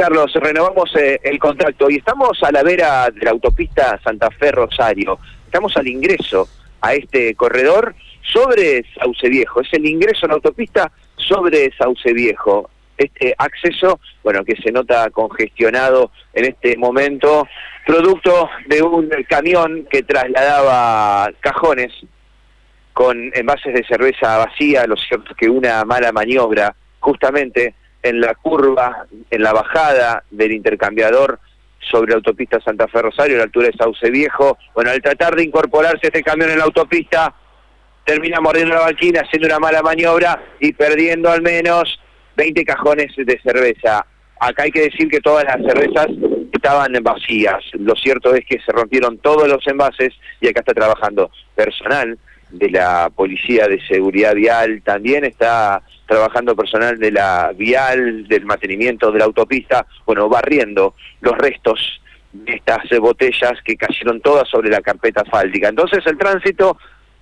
Carlos, renovamos eh, el contacto y estamos a la vera de la autopista Santa Fe Rosario. Estamos al ingreso a este corredor sobre Sauce Viejo. Es el ingreso a la autopista sobre Sauce Viejo. Este acceso, bueno, que se nota congestionado en este momento, producto de un camión que trasladaba cajones con envases de cerveza vacía, lo cierto que una mala maniobra justamente en la curva, en la bajada del intercambiador sobre la autopista Santa Fe Rosario, a la altura de Sauce Viejo. Bueno, al tratar de incorporarse este camión en la autopista, termina mordiendo la banquina, haciendo una mala maniobra y perdiendo al menos 20 cajones de cerveza. Acá hay que decir que todas las cervezas estaban vacías. Lo cierto es que se rompieron todos los envases y acá está trabajando personal de la Policía de Seguridad Vial, también está trabajando personal de la Vial, del mantenimiento de la autopista, bueno, barriendo los restos de estas botellas que cayeron todas sobre la carpeta asfáltica. Entonces el tránsito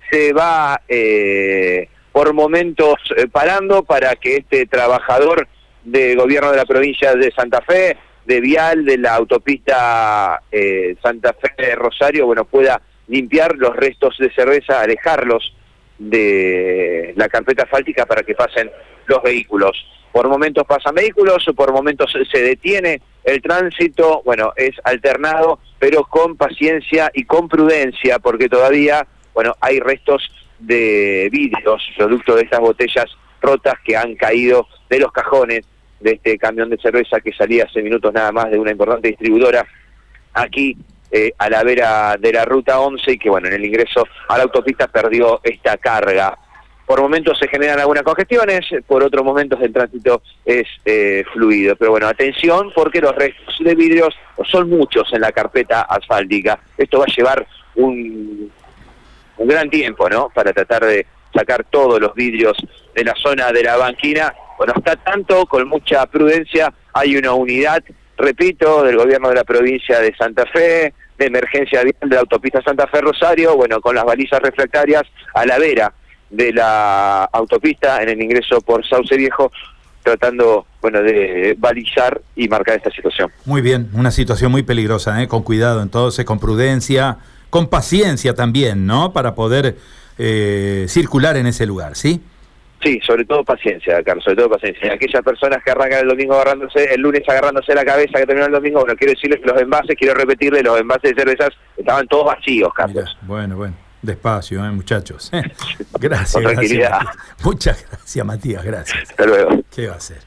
se va eh, por momentos eh, parando para que este trabajador de gobierno de la provincia de Santa Fe, de Vial, de la autopista eh, Santa Fe Rosario, bueno, pueda limpiar los restos de cerveza, alejarlos de la carpeta asfáltica para que pasen los vehículos. Por momentos pasan vehículos, por momentos se detiene el tránsito, bueno, es alternado, pero con paciencia y con prudencia, porque todavía, bueno, hay restos de vidrios, producto de estas botellas rotas que han caído de los cajones de este camión de cerveza que salía hace minutos nada más de una importante distribuidora aquí eh, a la vera de la ruta 11 y que bueno, en el ingreso a la autopista perdió esta carga. Por momentos se generan algunas congestiones, por otros momentos el tránsito es eh, fluido. Pero bueno, atención porque los restos de vidrios son muchos en la carpeta asfáltica. Esto va a llevar un, un gran tiempo, ¿no? Para tratar de sacar todos los vidrios de la zona de la banquina. Bueno, está tanto, con mucha prudencia, hay una unidad repito, del gobierno de la provincia de Santa Fe, de emergencia vial de la autopista Santa Fe Rosario, bueno, con las balizas refractarias a la vera de la autopista en el ingreso por Sauce Viejo, tratando, bueno, de balizar y marcar esta situación. Muy bien, una situación muy peligrosa, ¿eh? con cuidado entonces, con prudencia, con paciencia también, ¿no? Para poder eh, circular en ese lugar, ¿sí? Sí, sobre todo paciencia, Carlos, sobre todo paciencia. Aquellas personas que arrancan el domingo agarrándose, el lunes agarrándose la cabeza que terminó el domingo, bueno, quiero decirles que los envases, quiero repetirles, los envases de cervezas estaban todos vacíos, Carlos. bueno, bueno, despacio, ¿eh, muchachos. gracias, gracias. Muchas gracias, Matías, gracias. Hasta luego. ¿Qué va a hacer?